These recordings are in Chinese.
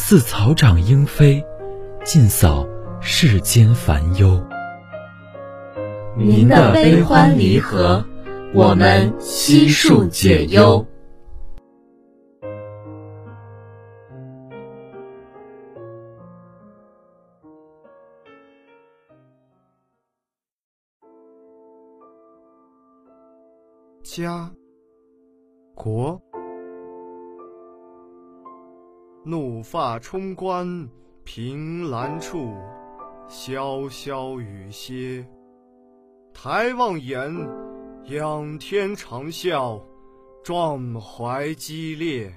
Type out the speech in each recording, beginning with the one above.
似草长莺飞，尽扫世间烦忧。您的悲欢离合。我们悉数解忧。家，国，怒发冲冠，凭栏处，潇潇雨歇。抬望眼。仰天长啸，壮怀激烈。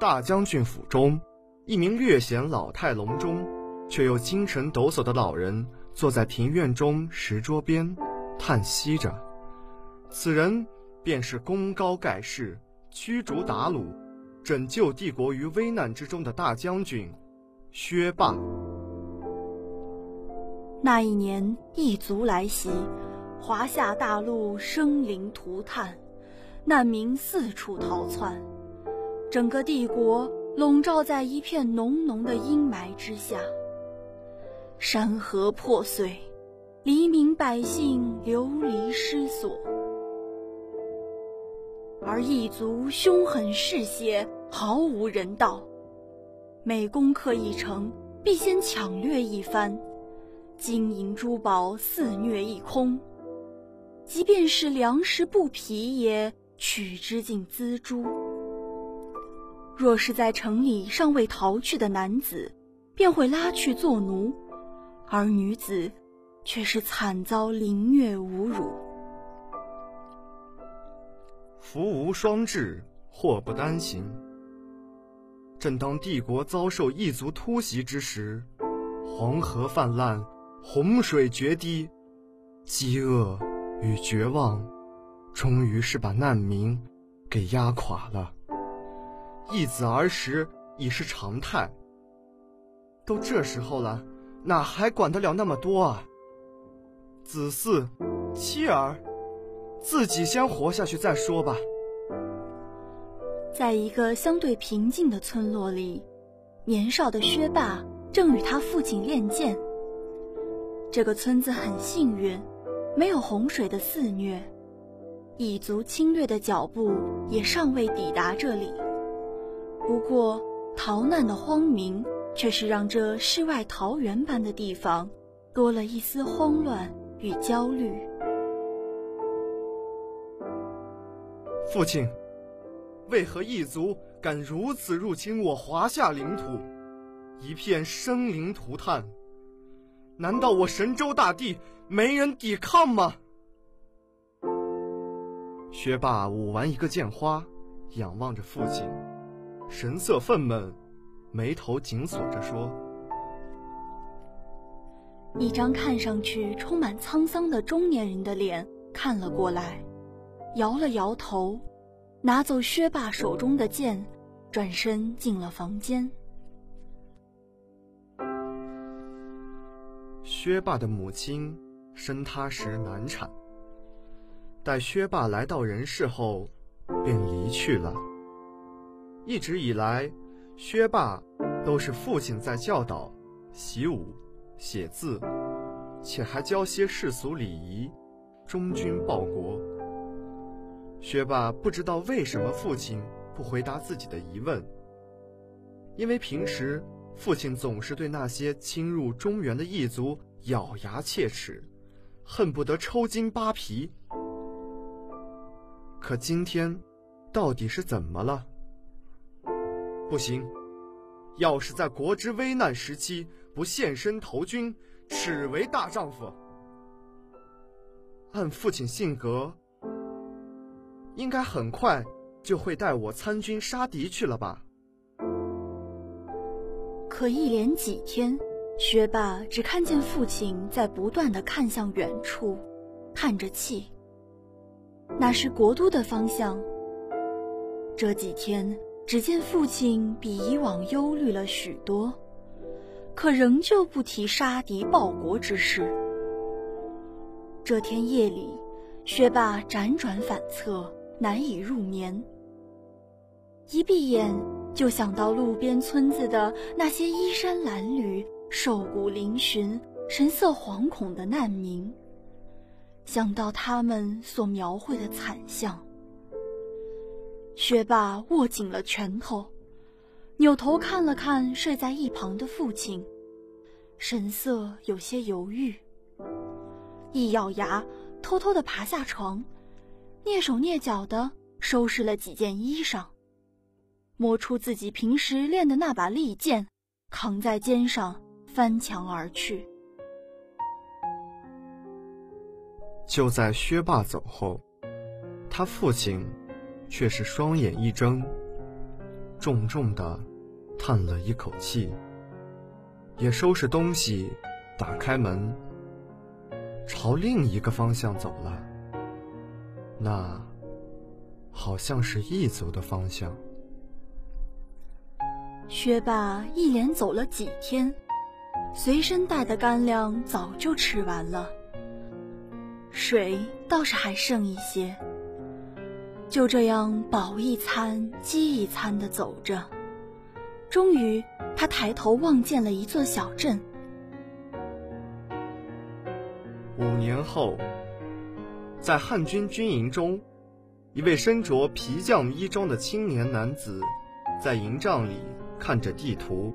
大将军府中，一名略显老态龙钟，却又精神抖擞的老人，坐在庭院中石桌边，叹息着。此人便是功高盖世、驱逐鞑虏、拯救帝国于危难之中的大将军薛霸。那一年，异族来袭。华夏大陆生灵涂炭，难民四处逃窜，整个帝国笼罩在一片浓浓的阴霾之下。山河破碎，黎民百姓流离失所，而异族凶狠嗜血，毫无人道。每攻克一城，必先抢掠一番，金银珠宝肆虐一空。即便是粮食布匹，也取之尽锱铢。若是在城里尚未逃去的男子，便会拉去做奴，而女子却是惨遭凌虐侮辱。福无双至，祸不单行。正当帝国遭受异族突袭之时，黄河泛滥，洪水决堤，饥饿。与绝望，终于是把难民给压垮了。一子儿时已是常态。都这时候了，哪还管得了那么多啊？子嗣、妻儿，自己先活下去再说吧。在一个相对平静的村落里，年少的薛霸正与他父亲练剑。这个村子很幸运。没有洪水的肆虐，蚁族侵略的脚步也尚未抵达这里。不过，逃难的荒民却是让这世外桃源般的地方多了一丝慌乱与焦虑。父亲，为何异族敢如此入侵我华夏领土，一片生灵涂炭？难道我神州大地？没人抵抗吗？薛霸舞完一个剑花，仰望着父亲，神色愤懑，眉头紧锁着说：“一张看上去充满沧桑的中年人的脸看了过来，摇了摇头，拿走薛霸手中的剑，转身进了房间。”薛霸的母亲。生他时难产，待薛霸来到人世后，便离去了。一直以来，薛霸都是父亲在教导、习武、写字，且还教些世俗礼仪，忠君报国。学霸不知道为什么父亲不回答自己的疑问，因为平时父亲总是对那些侵入中原的异族咬牙切齿，恨不得抽筋扒皮。可今天，到底是怎么了？不行，要是在国之危难时期不现身投军，耻为大丈夫。按父亲性格，应该很快就会带我参军杀敌去了吧？可一连几天，学霸只看见父亲在不断的看向远处，叹着气。那是国都的方向。这几天，只见父亲比以往忧虑了许多，可仍旧不提杀敌报国之事。这天夜里，薛霸辗转反侧，难以入眠。一闭眼，就想到路边村子的那些衣衫褴褛、瘦骨嶙峋、神色惶恐的难民，想到他们所描绘的惨象，学霸握紧了拳头，扭头看了看睡在一旁的父亲，神色有些犹豫。一咬牙，偷偷的爬下床，蹑手蹑脚的收拾了几件衣裳，摸出自己平时练的那把利剑，扛在肩上翻墙而去。就在薛霸走后，他父亲却是双眼一睁，重重的叹了一口气，也收拾东西，打开门。朝另一个方向走了，那好像是异族的方向。薛霸一连走了几天，随身带的干粮早就吃完了，水倒是还剩一些。就这样饱一餐饥一餐的走着，终于他抬头望见了一座小镇。五年后，在汉军军营中，一位身着皮匠衣装的青年男子，在营帐里看着地图。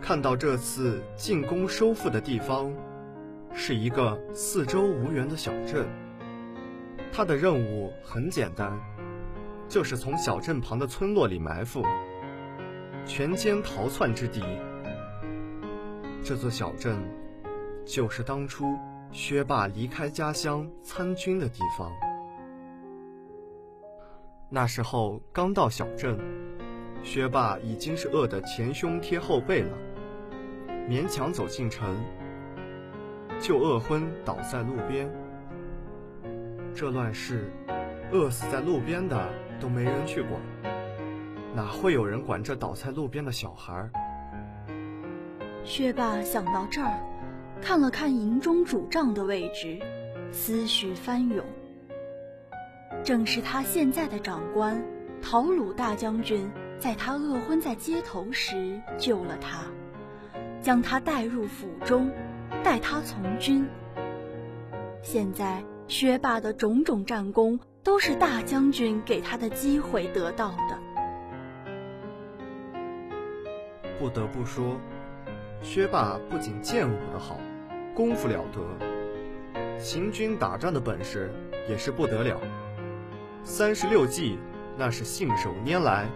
看到这次进攻收复的地方，是一个四周无援的小镇。他的任务很简单，就是从小镇旁的村落里埋伏，全歼逃窜之敌。这座小镇。就是当初薛霸离开家乡参军的地方。那时候刚到小镇，薛霸已经是饿得前胸贴后背了，勉强走进城，就饿昏倒在路边。这乱世，饿死在路边的都没人去管，哪会有人管这倒在路边的小孩？薛霸想到这儿。看了看营中主帐的位置，思绪翻涌。正是他现在的长官陶鲁大将军，在他饿昏在街头时救了他，将他带入府中，待他从军。现在薛霸的种种战功，都是大将军给他的机会得到的。不得不说，薛霸不仅剑舞的好。功夫了得，行军打仗的本事也是不得了。三十六计，那是信手拈来，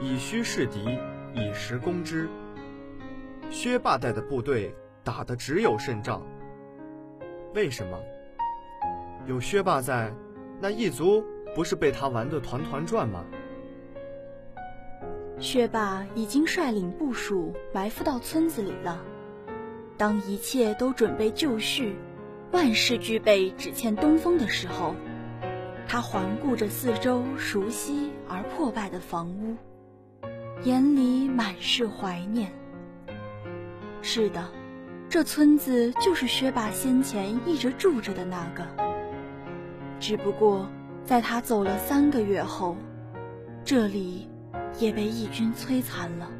以虚示敌，以实攻之。薛霸带的部队打的只有胜仗。为什么？有薛霸在，那异族不是被他玩得团团转吗？薛霸已经率领部署埋伏到村子里了。当一切都准备就绪，万事俱备，只欠东风的时候，他环顾着四周熟悉而破败的房屋，眼里满是怀念。是的，这村子就是薛霸先前一直住着的那个。只不过，在他走了三个月后，这里也被义军摧残了，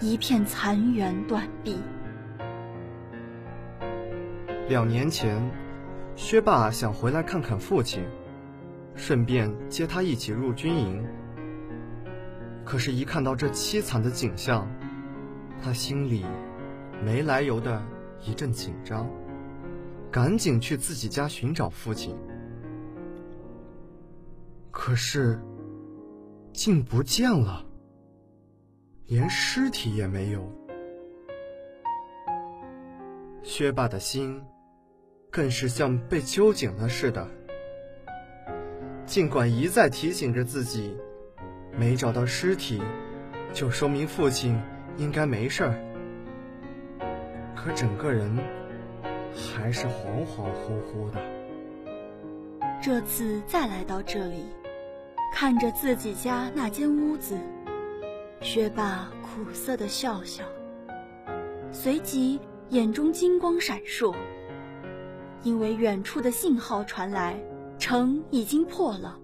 一片残垣断壁。两年前，薛霸想回来看看父亲，顺便接他一起入军营。可是，一看到这凄惨的景象，他心里没来由的一阵紧张，赶紧去自己家寻找父亲。可是，竟不见了，连尸体也没有。薛霸的心更是像被揪紧了似的，尽管一再提醒着自己。没找到尸体，就说明父亲应该没事儿。可整个人还是恍恍惚惚的。这次再来到这里，看着自己家那间屋子，薛霸苦涩的笑笑，随即眼中金光闪烁，因为远处的信号传来，城已经破了。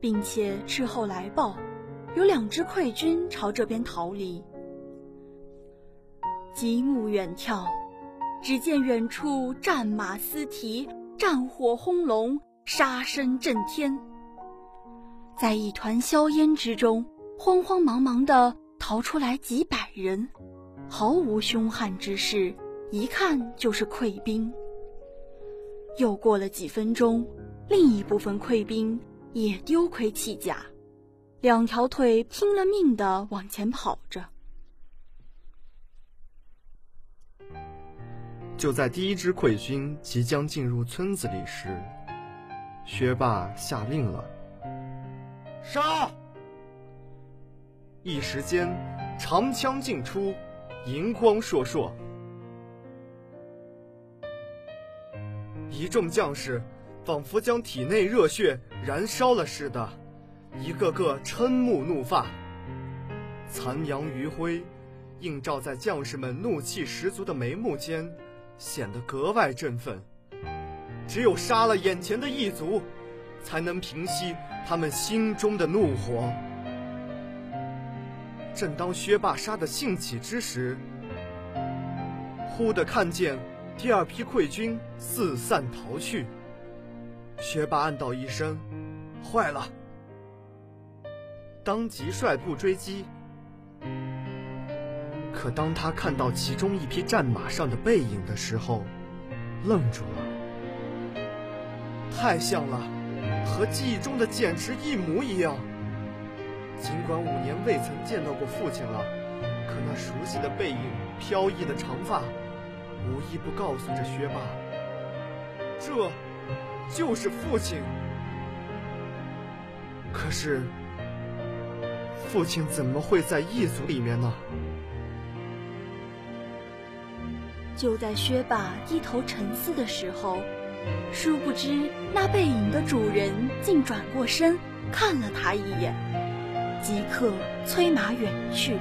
并且斥候来报，有两支溃军朝这边逃离。极目远眺，只见远处战马嘶蹄，战火轰隆，杀声震天。在一团硝烟之中，慌慌忙忙的逃出来几百人，毫无凶悍之势，一看就是溃兵。又过了几分钟，另一部分溃兵。也丢盔弃甲，两条腿拼了命的往前跑着。就在第一支溃军即将进入村子里时，薛霸下令了：“杀！”一时间，长枪尽出，银光烁烁，一众将士。仿佛将体内热血燃烧了似的，一个个瞠目怒发。残阳余晖映照在将士们怒气十足的眉目间，显得格外振奋。只有杀了眼前的异族，才能平息他们心中的怒火。正当薛霸杀得兴起之时，忽的看见第二批溃军四散逃去。薛霸暗道一声：“坏了！”当即率部追击。可当他看到其中一匹战马上的背影的时候，愣住了。太像了，和记忆中的简直一模一样。尽管五年未曾见到过父亲了，可那熟悉的背影、飘逸的长发，无一不告诉着薛霸：这。就是父亲，可是父亲怎么会在异族里面呢？就在薛霸低头沉思的时候，殊不知那背影的主人竟转过身看了他一眼，即刻催马远去。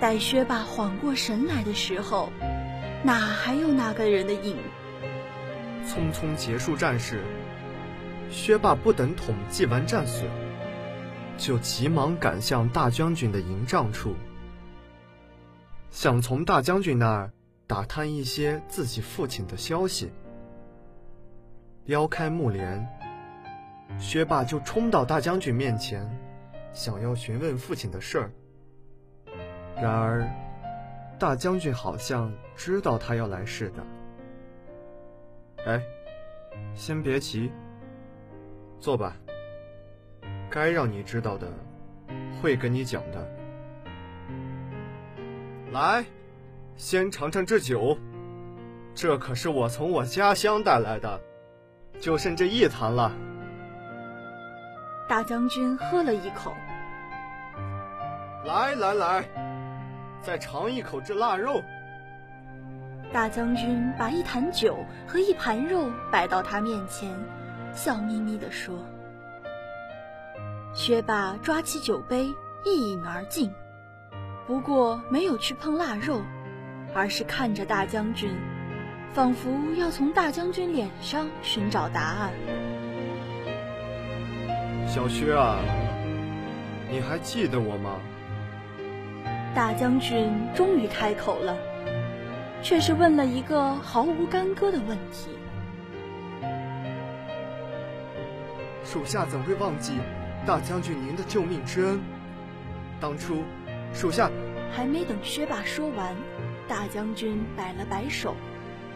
待薛霸缓过神来的时候，哪还有那个人的影？匆匆结束战事，薛霸不等统计完战损，就急忙赶向大将军的营帐处，想从大将军那儿打探一些自己父亲的消息。撩开幕帘，薛霸就冲到大将军面前，想要询问父亲的事儿。然而，大将军好像知道他要来似的。哎，先别急，坐吧。该让你知道的，会跟你讲的。来，先尝尝这酒，这可是我从我家乡带来的，就剩这一坛了。大将军喝了一口，来来来，再尝一口这腊肉。大将军把一坛酒和一盘肉摆到他面前，笑眯眯地说：“薛霸抓起酒杯一饮而尽，不过没有去碰腊肉，而是看着大将军，仿佛要从大将军脸上寻找答案。”小薛啊，你还记得我吗？大将军终于开口了。却是问了一个毫无干戈的问题。属下怎会忘记大将军您的救命之恩。当初，属下……”还没等薛霸说完，大将军摆了摆手，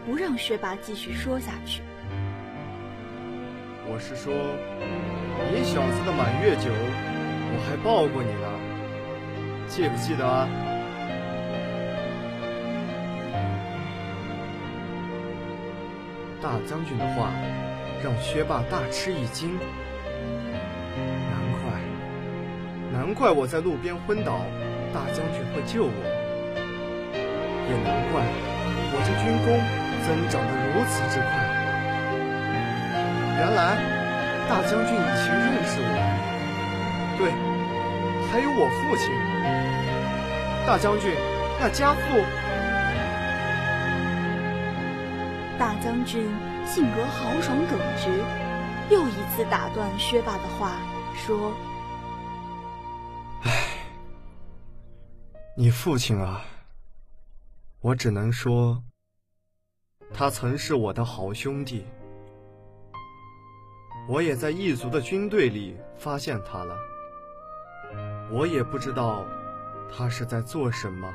不让薛霸继续说下去。我是说，你小子的满月酒，我还抱过你呢，记不记得啊？大将军的话让薛霸大吃一惊，难怪，难怪我在路边昏倒，大将军会救我，也难怪我这军功增长得如此之快。原来大将军以前认识我，对，还有我父亲。大将军，那家父。大将军性格豪爽耿直，又一次打断薛霸的话，说：“唉，你父亲啊，我只能说，他曾是我的好兄弟。我也在异族的军队里发现他了，我也不知道他是在做什么。”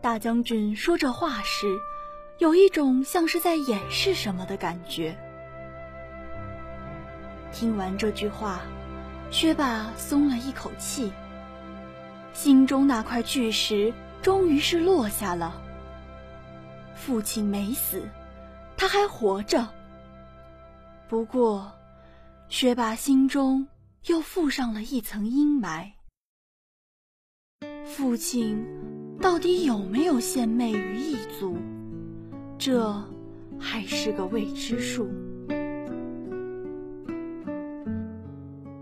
大将军说这话时，有一种像是在掩饰什么的感觉。听完这句话，薛霸松了一口气，心中那块巨石终于是落下了。父亲没死，他还活着。不过，薛霸心中又附上了一层阴霾。父亲。到底有没有献媚于异族？这还是个未知数。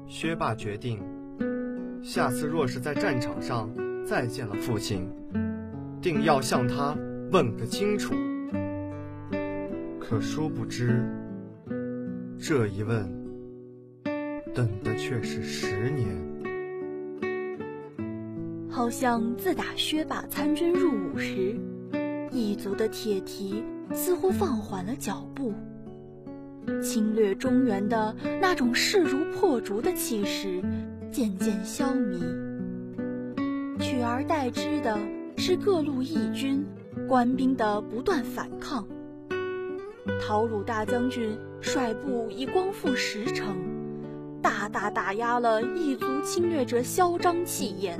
薛霸决定，下次若是在战场上再见了父亲，定要向他问个清楚。可殊不知，这一问，等的却是十年。好像自打薛霸参军入伍时，异族的铁蹄似乎放缓了脚步，侵略中原的那种势如破竹的气势渐渐消弭，取而代之的是各路义军官兵的不断反抗。陶鲁大将军率部已光复十城，大大打压了异族侵略者嚣张气焰。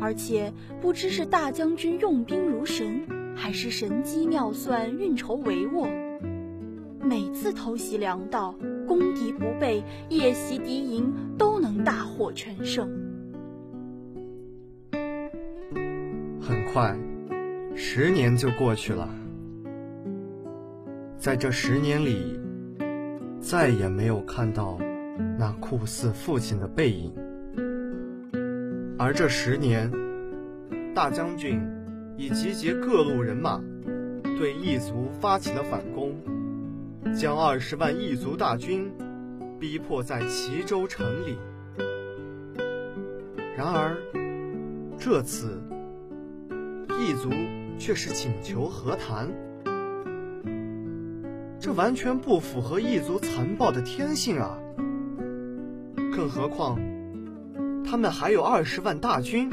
而且不知是大将军用兵如神，还是神机妙算、运筹帷幄，每次偷袭粮道、攻敌不备、夜袭敌营，都能大获全胜。很快，十年就过去了，在这十年里，再也没有看到那酷似父亲的背影。而这十年，大将军已集结各路人马，对异族发起了反攻，将二十万异族大军逼迫在齐州城里。然而，这次异族却是请求和谈，这完全不符合异族残暴的天性啊！更何况。他们还有二十万大军，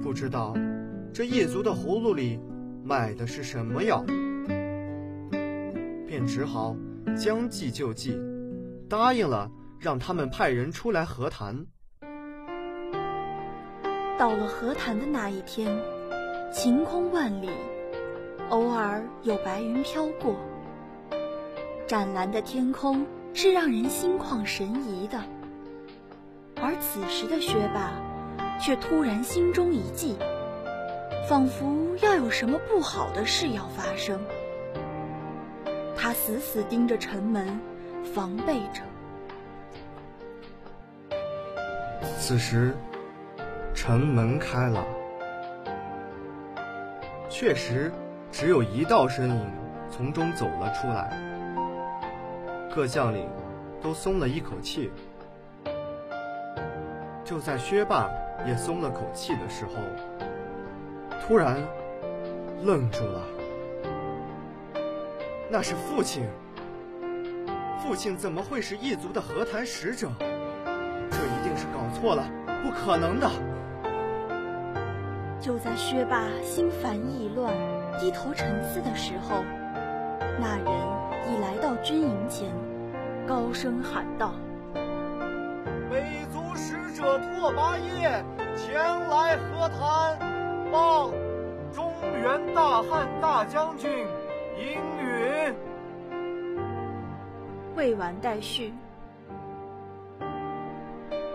不知道这异族的葫芦里卖的是什么药，便只好将计就计，答应了让他们派人出来和谈。到了和谈的那一天，晴空万里，偶尔有白云飘过，湛蓝的天空是让人心旷神怡的。而此时的薛霸，却突然心中一悸，仿佛要有什么不好的事要发生。他死死盯着城门，防备着。此时，城门开了，确实只有一道身影从中走了出来。各将领都松了一口气。就在薛霸也松了口气的时候，突然愣住了。那是父亲，父亲怎么会是异族的和谈使者？这一定是搞错了，不可能的。就在薛霸心烦意乱、低头沉思的时候，那人已来到军营前，高声喊道：“北族使者拓跋业前来和谈，报中原大汉大将军应允。”未完待续。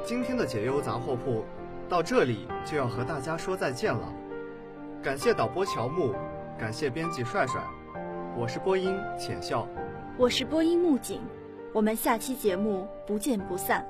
今天的解忧杂货铺到这里就要和大家说再见了。感谢导播乔木，感谢编辑帅帅，我是播音浅笑，我是播音木槿，我们下期节目不见不散。